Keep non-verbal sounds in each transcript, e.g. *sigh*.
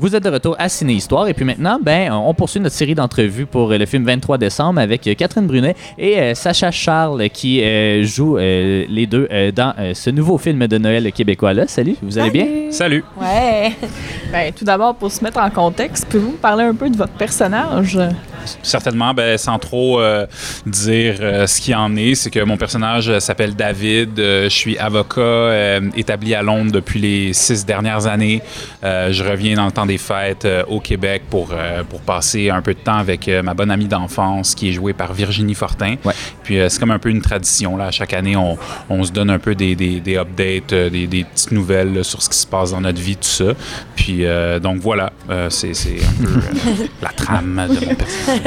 Vous êtes de retour à Ciné Histoire et puis maintenant, ben, on poursuit notre série d'entrevues pour euh, le film 23 décembre avec euh, Catherine Brunet et euh, Sacha Charles qui euh, jouent euh, les deux euh, dans euh, ce nouveau film de Noël québécois là. Salut, vous allez bien? Salut. Ouais. *laughs* Ben, tout d'abord, pour se mettre en contexte, pouvez-vous parler un peu de votre personnage? Certainement, ben, sans trop euh, dire euh, ce qu'il en est, c'est que mon personnage euh, s'appelle David. Je suis avocat établi à Londres depuis les six dernières années. Je reviens dans le temps des fêtes au Québec pour, pour passer un peu de temps avec ma bonne amie d'enfance qui est jouée par Virginie Fortin. Ouais. Puis c'est comme un peu une tradition. Là. Chaque année, on, on se donne un peu des, des, des updates, des, des petites nouvelles là, sur ce qui se passe dans notre vie, tout ça. Puis donc voilà, c'est c'est un peu *laughs* la trame de mon personnage.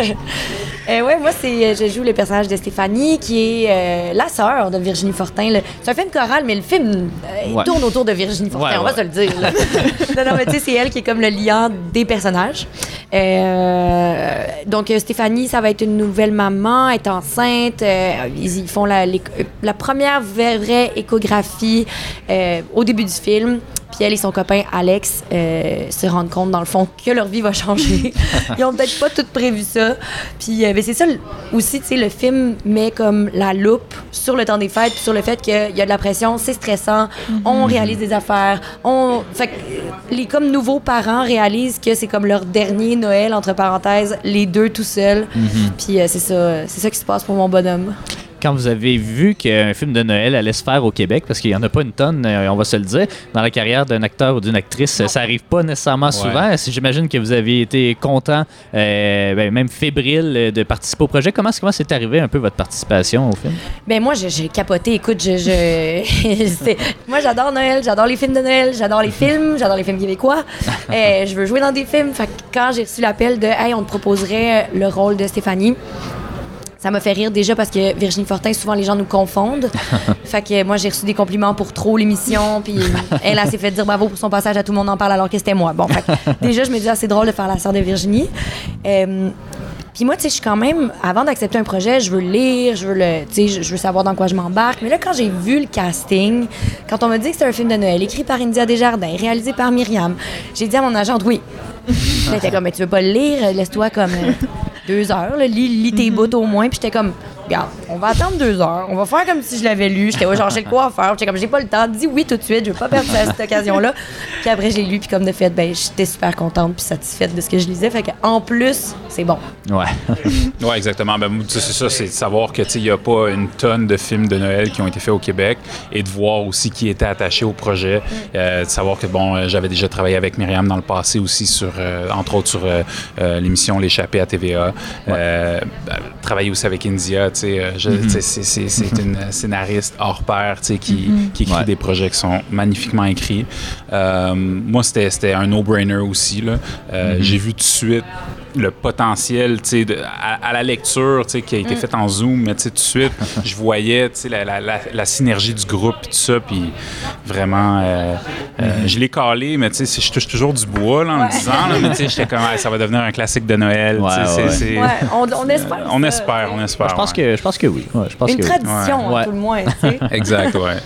Euh, ouais, moi, c'est, je joue le personnage de Stéphanie, qui est euh, la sœur de Virginie Fortin. C'est un film choral, mais le film euh, Ouais. tourne autour de Virginie Fortin, Ouais, on va ouais. se le dire. *laughs* non, non, mais tu sais, c'est elle qui est comme le liant des personnages. Euh, donc, euh, Stéphanie, ça va être une nouvelle maman, elle est enceinte. euh, ils, font la, première vraie, échographie euh, au début du film. Puis elle et son copain Alex se rendent compte, dans le fond, que leur vie va changer. *laughs* Ils ont peut-être pas tout prévu ça. Puis c'est ça aussi, tu sais, le film met comme la loupe sur le temps des fêtes, puis sur le fait qu'il y a de la pression, c'est stressant, on réalise des affaires, on... Fait que les comme nouveaux parents réalisent que c'est comme leur dernier Noël, entre parenthèses, les deux tout seuls. Puis euh, c'est ça, c'est ça qui se passe pour mon bonhomme. Quand vous avez vu qu'un film de Noël allait se faire au Québec, parce qu'il n'y en a pas une tonne, euh, on va se le dire, dans la carrière d'un acteur ou d'une actrice, ça arrive pas nécessairement souvent. Si J'imagine que vous avez été content, euh, ben, même fébrile euh, de participer au projet. Comment comment c'est arrivé un peu votre participation au film? Ben moi, j'ai capoté. Écoute, je, je- *laughs* c'est- moi, j'adore Noël, j'adore les films de Noël, j'adore les films, j'adore les films québécois. *laughs* Euh, je veux jouer dans des films. Fait que quand j'ai reçu l'appel de Hey, on te proposerait le rôle de Stéphanie. Ça m'a fait rire déjà parce que Virginie Fortin, souvent les gens nous confondent. *laughs* fait que moi, j'ai reçu des compliments pour trop l'émission. Puis elle, elle s'est fait dire bravo pour son passage à Tout le monde en parle alors que c'était moi. Bon, fait que *laughs* déjà, je me dis, ah, c'est drôle de faire la sœur de Virginie. Euh, puis moi, tu sais, je suis quand même, avant d'accepter un projet, je veux le lire, je veux le, tu sais, je, je veux savoir dans quoi je m'embarque. Mais là, quand j'ai vu le casting, quand on m'a dit que c'était un film de Noël, écrit par India Desjardins, réalisé par Myriam, j'ai dit à mon agente, oui. *laughs* Elle était comme, mais tu veux pas le lire, laisse-toi comme euh, deux heures, là, lis, lis tes bouts au moins. Puis j'étais comme, regarde, on va attendre deux heures, on va faire comme si je l'avais lu. J'étais, ouais, genre, j'ai le quoi faire. J'étais comme, j'ai pas le temps, dis oui tout de suite, je veux pas perdre cette, occasion-là. Puis après, j'ai lu, puis comme de fait, ben, j'étais super contente puis satisfaite de ce que je lisais. Fait qu'en plus, c'est bon. Ouais. *laughs* Oui, exactement. Ben, tu c'est ça, c'est de savoir que il n'y a pas une tonne de films de Noël qui ont été faits au Québec et de voir aussi qui était attaché au projet. Euh, de savoir que bon, euh, j'avais déjà travaillé avec Myriam dans le passé aussi sur, euh, entre autres sur euh, l'émission L'échappée à TVA. Ben, travailler aussi avec India, tu sais, sais, c'est- une *laughs* scénariste hors pair, tu sais, qui, qui écrit Ouais. des projets qui sont magnifiquement écrits. Euh, moi, c'était c'était un no-brainer aussi. là. Euh, J'ai vu tout de suite le potentiel, tu sais, de- à, à la lecture, tu sais, qui a été faite en Zoom, mais tu sais, tout de suite, *laughs* je voyais, tu sais, la, la- la- la synergie du groupe et tout ça, puis vraiment, euh, euh, je l'ai calé, mais tu sais, je touche toujours du bois, là, en le disant, là, mais tu sais, j'étais comme, Ah, ça va devenir un classique de Noël, tu sais, Ouais, ouais. Ouais, on, on espère. *laughs* on ça, espère, on espère. je pense ouais. que je pense que oui. Ouais, je pense Une que oui. tradition, Ouais. à tout le moins, tu sais. *laughs* Exact, ouais.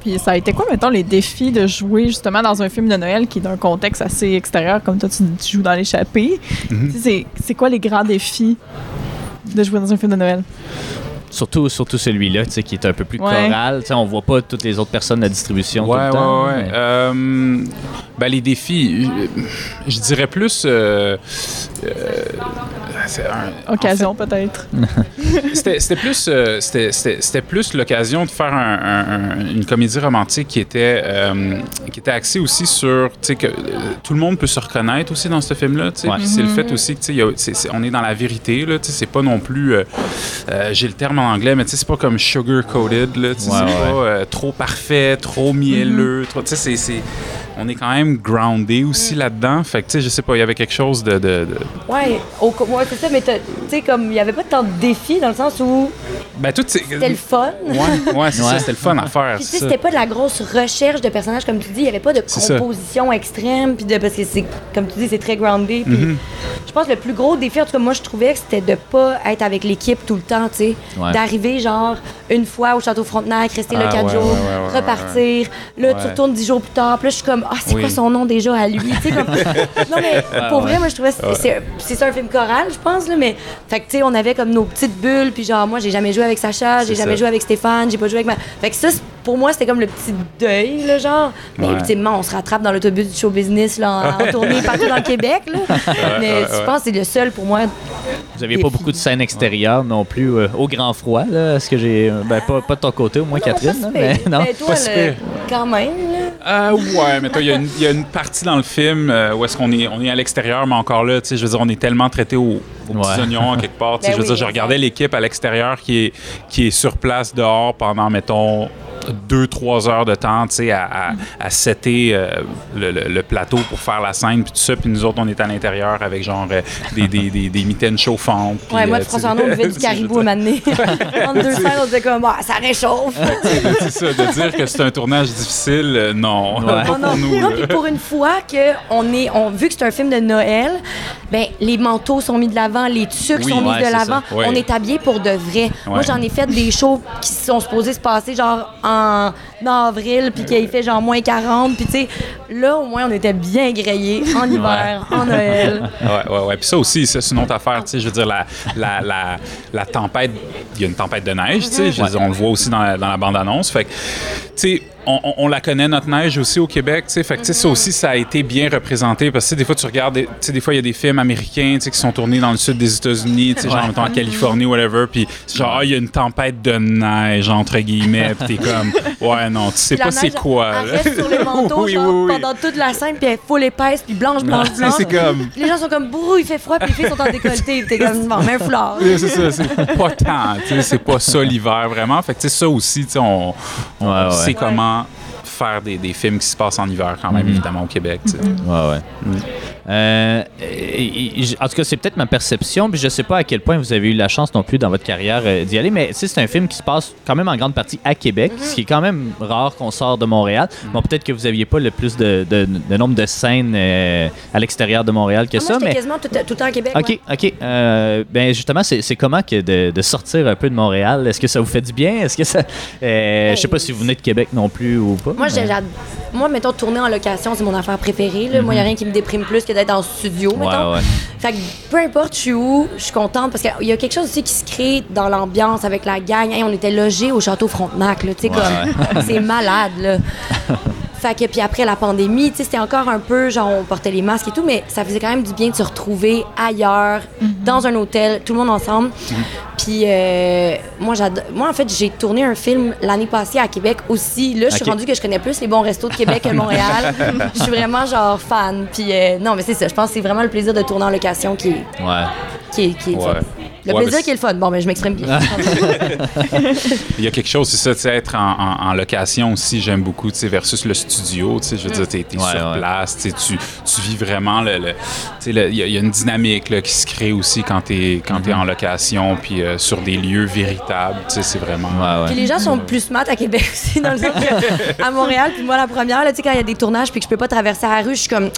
Puis ça a été quoi, mettons, les défis de jouer justement dans un film de Noël qui est d'un contexte assez extérieur, comme toi, tu, tu joues dans l'échappée. Mhm. C'est c'est quoi les grands défis de jouer dans un film de Noël? Surtout, surtout celui-là, tu sais, qui est un peu plus Ouais. choral. Tu sais, on voit pas toutes les autres personnes de la distribution tout Ouais, le temps. ouais, ouais. mais- Euh, ben, les défis, je, je dirais plus. euh, euh, un- Occasion, peut-être. *laughs* C'était c'était plus, euh, c'était- c'était c'était plus l'occasion de faire un- un- un- une comédie romantique qui était, euh, qui était axée aussi sur, tu sais, que euh, tout le monde peut se reconnaître aussi dans ce film-là, c'est le fait aussi que, c'est- on est dans la vérité, là, tu sais, c'est pas non plus, euh, euh, j'ai le terme en anglais, mais tu sais, c'est pas comme sugar-coated, là, tu sais, Ouais, c'est ouais. pas euh, trop parfait, trop mielleux, trop, tu sais, c'est- c'est... On est quand même groundé aussi là-dedans. Fait que, tu sais, je sais pas, il y avait quelque chose de... de- de- Ouais, au, ouais c'est ça, mais tu sais, comme il n'y avait pas tant de défis dans le sens où Ben, tout... c'est- c'était le fun. Ouais, ouais, c'est Ouais. ça, c'était le fun à faire. Puis tu c'était pas de la grosse recherche de personnages, comme tu dis. Il n'y avait pas de composition extrême, puis de, parce que c'est, comme tu dis, c'est très groundé. Puis Mhm. je pense que le plus gros défi, en tout cas, moi, je trouvais que c'était de pas être avec l'équipe tout le temps, tu sais. Ouais. D'arriver, genre, une fois au Château Frontenac, rester là Ah, quatre ouais, jours, ouais, ouais, ouais, repartir. Là, tu retournes dix jours plus tard. Puis là, je suis comme, ah, c'est Oui. quoi son nom déjà à lui? Comme. *laughs* non, mais pour vrai, moi, je trouvais c'est- c'est ça un film choral, je pense, là. Mais, fait que, tu sais, on avait comme nos petites bulles. Puis, genre, moi, j'ai jamais joué avec Sacha, j'ai jamais ça. joué avec Stéphane, j'ai pas joué avec ma. Fait que ça, c'est- pour moi, c'était comme le petit deuil, là, genre. Mais Ouais. ultimement, on se rattrape dans l'autobus du show business, là, en, en tournée *laughs* partout dans le Québec, là. Mais ouais, je ouais. pense que c'est le seul pour moi. Vous aviez pas beaucoup de scènes extérieures non plus euh, au grand froid, là. Est-ce que j'ai. euh, Ben, pas, pas de ton côté, au moins, Catherine. Non, pas si mais non. Mais toi, pas si le- pire. quand même, là. Euh, ouais, mais toi, il y, a une- il y a une partie dans le film euh, où est-ce qu'on est, on est à l'extérieur, mais encore là, tu sais, je veux dire, on est tellement traité aux, aux petits oignons, en *laughs* quelque part. tu sais, Ben je veux oui, dire, je regardais l'équipe à l'extérieur qui est, qui est sur place dehors pendant, mettons, deux, trois heures de temps, tu sais, à, à, à setter euh, le, le- le plateau pour faire la scène, puis tout ça. Puis nous autres, on est à l'intérieur avec, genre, euh, des, des, des, des mitaines chauffantes. puis, Ouais, moi, euh, François Arnaud, on du *laughs* caribou à m'amener. *laughs* Entre deux scènes, on disait comme, bah, ça réchauffe. *laughs* C'est ça, de dire que c'est un tournage difficile, euh, non, Ouais. pas Oh pour non, nous. non puis pour une fois que on est, on, vu que c'est un film de Noël, ben les manteaux sont mis de l'avant, les tucs Oui, sont mis ouais, de l'avant. Ouais. On est habillé pour de vrai. Moi, j'en ai fait des shows qui sont supposés se passer genre en avril, puis qu'il fait genre moins 40, puis tu sais, là au moins on était bien grillés en hiver, en Noël. *laughs* Ouais, ouais, ouais. Puis ça aussi, ça, c'est une autre affaire. Tu sais, je veux dire, la, la, la, la tempête, il y a une tempête de neige, tu sais. on le voit aussi dans la, dans la bande-annonce. Fait que, tu sais, on, on- on la connaît, notre neige aussi au Québec, tu sais. Fait que, tu sais, ça aussi, ça a été bien représenté. Parce que, tu sais, des fois, tu regardes, des- tu sais, des fois, il y a des films américains, tu sais, qui sont tournés dans le sud des États-Unis, tu sais, genre, mettons, en Californie, whatever. Puis, c'est genre, ah, il y a une tempête de neige, entre guillemets. Puis, t'es comme, *laughs* ouais, non, tu sais la pas c'est quoi. Elle là. reste sur les *laughs* manteaux Oui, genre, oui, oui. pendant toute la scène, puis elle est full épaisse, puis blanche, blanche, *laughs* blanche. c'est comme. Les gens sont comme bourrou, il fait froid, puis les filles sont en décolleté, t'es comme bon, foulard. Oui, c'est ça, c'est pas tant, tu sais, c'est pas ça l'hiver vraiment. Fait que tu sais, ça aussi, tu sais, on, on Ouais, ouais. sait comment faire des, des films qui se passent en hiver quand même, Mhm. évidemment, au Québec. Ouais, ouais. Euh, et- et- en tout cas, c'est peut-être ma perception, puis je sais pas à quel point vous avez eu la chance non plus dans votre carrière euh, d'y aller, mais c'est un film qui se passe quand même en grande partie à Québec, ce qui est quand même rare qu'on sort de Montréal. Bon, peut-être que vous aviez pas le plus de, de- de nombre de scènes euh, à l'extérieur de Montréal que Ah, ça, moi, mais. quasiment tout, tout le temps à Québec. OK, ouais. OK. Euh, ben justement, c'est comment que de, de sortir un peu de Montréal? Est-ce que ça vous fait du bien? Est-ce que ça. euh, Je sais pas si vous venez de Québec non plus ou pas. Moi, mais- moi, mettons, tourner en location, c'est mon affaire préférée. là. Moi, il n'y a rien qui me déprime plus que d'être en studio, Mhm. Ouais, mettons. ouais. Fait que peu importe je suis où, je suis contente parce qu'il y a quelque chose aussi qui se crée dans l'ambiance avec la gang. Hey, on était logés au Château Frontenac, là, tu sais, Ouais, comme... *laughs* *laughs* c'est malade, là. Fait que puis après la pandémie, tu sais, c'était encore un peu genre on portait les masques et tout, mais ça faisait quand même du bien de se retrouver ailleurs, dans un hôtel, tout le monde ensemble. Puis euh, moi, moi en fait, j'ai tourné un film l'année passée à Québec aussi. Là, je suis Ok. rendue que je connais plus les bons restos de Québec que Montréal. *laughs* Je suis vraiment genre fan. Puis euh, non, mais c'est ça. Je pense que c'est vraiment le plaisir de tourner en location qui est, Ouais. qui est, qui est le Ouais. fun. Le Ouais, plaisir qui est le fun. Bon, mais je m'exprime bien. *laughs* Il y a quelque chose, c'est ça, tu sais, être en, en- en location aussi, j'aime beaucoup, tu sais, versus le studio, tu sais, je veux dire, t'es, Ouais, sur ouais. place, tu vis vraiment le- il y, a- il y a une dynamique là, qui se crée aussi quand t'es, quand Mhm. t'es en location, puis euh, sur des lieux véritables, tu sais, c'est vraiment... Ouais, Puis les gens sont plus smart à Québec *laughs* aussi, dans le sens que *laughs* à Montréal, puis moi la première, là, tu sais, quand il y a des tournages puis que je peux pas traverser la rue, je suis comme.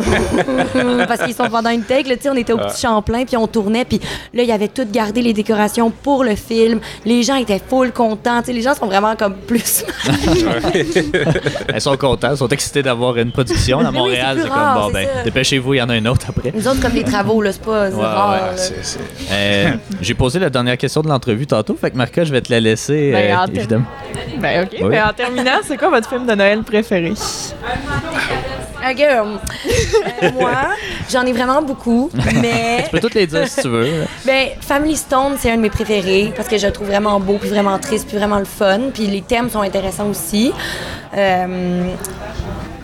*laughs* Parce qu'ils sont pendant une take, là, tu sais, on était au petit Champlain, puis on tournait, puis là, il y avait tout gardé les décorations pour le film. Les gens étaient full contents, tu sais, les gens sont vraiment comme plus. Elles sont contentes, elles sont excitées d'avoir une production. À Montréal, c'est comme, rare, bon, ben, dépêchez-vous, il y en a un autre après. Nous autres, comme les travaux, là, c'est pas Ouais, rare. ouais, là. C'est- c'est- Euh, J'ai posé la dernière question de l'entrevue tantôt, fait que Marca, je vais te la laisser, Ben, euh, évidemment. Ben, OK. Oui. Mais en terminant, c'est quoi votre film de Noël préféré? Ok, euh, euh, moi, j'en ai vraiment beaucoup, mais. *laughs* Tu peux toutes les dire si tu veux. Ben, Family Stone, c'est un de mes préférés parce que je le trouve vraiment beau, puis vraiment triste, puis vraiment le fun. Puis les thèmes sont intéressants aussi. Euh,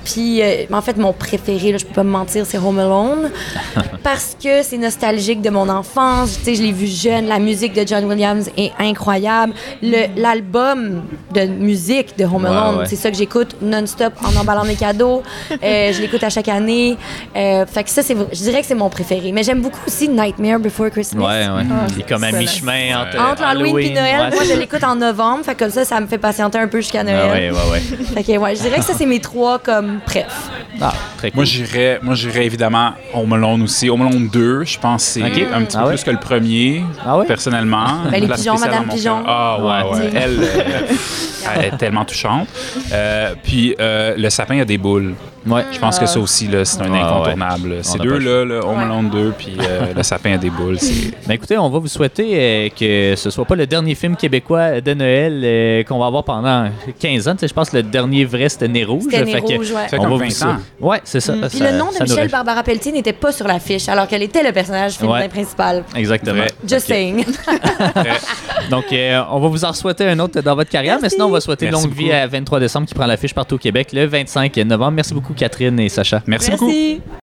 puis, euh, en fait, mon préféré, là, je peux pas me mentir, c'est Home Alone. *laughs* parce que c'est nostalgique de mon enfance. Tu sais, je l'ai vu jeune. La musique de John Williams est incroyable. Le- L'album de musique de Home Alone, ouais. c'est ça que j'écoute non-stop en emballant mes cadeaux. Euh, je l'écoute à chaque année. Euh, fait que ça, c'est, je dirais que c'est mon préféré. Mais j'aime beaucoup aussi Nightmare Before Christmas. Ouais, ouais. Ah, Il est comme à mi-chemin entre, Entre Halloween et Noël, ouais. moi je l'écoute en novembre, fait que comme ça, ça me fait patienter un peu jusqu'à Ah, Noël. ouais, ouais, ouais. *laughs* Fait que ouais, je dirais que ça c'est mes trois comme bref. Ah, très cool. Moi, j'irais, moi, j'irais évidemment Home Alone aussi. Home Alone 2, je pense que c'est un petit Ah peu ouais? plus que le premier, Ah ouais? personnellement. Ben, les pigeons, Madame Pigeon. Ah, ouais, Ouais. ouais. Elle, euh, *laughs* elle est tellement touchante. Euh, puis, euh, le sapin a des boules. Ouais. Je pense que ça aussi, là, c'est un Ah, incontournable. Ces On a pas le deux-là, là, Home Ouais. Alone 2 puis euh, *laughs* le sapin a des boules. Ben écoutez, on va vous souhaiter euh, que ce soit pas le dernier film québécois de Noël euh, qu'on va avoir pendant 15 ans. Tu sais, je pense que le dernier vrai, c'était Nez Rouge. C'était Nez Rouge, ouais. fait on comme va 20 vous ans. Ouais, c'est ça. Puis ça- le nom de Michel Barbara Pelletier n'était pas sur l'affiche, alors qu'elle était le personnage féminin Ouais. principal. Exactement. Vrai. Just saying. *laughs* Donc, euh, on va vous en souhaiter un autre dans votre carrière, mais sinon, on va souhaiter Merci longue vie à 23 décembre qui prend l'affiche partout au Québec le 25 novembre. Merci beaucoup, Catherine et Sacha. Merci beaucoup. Merci.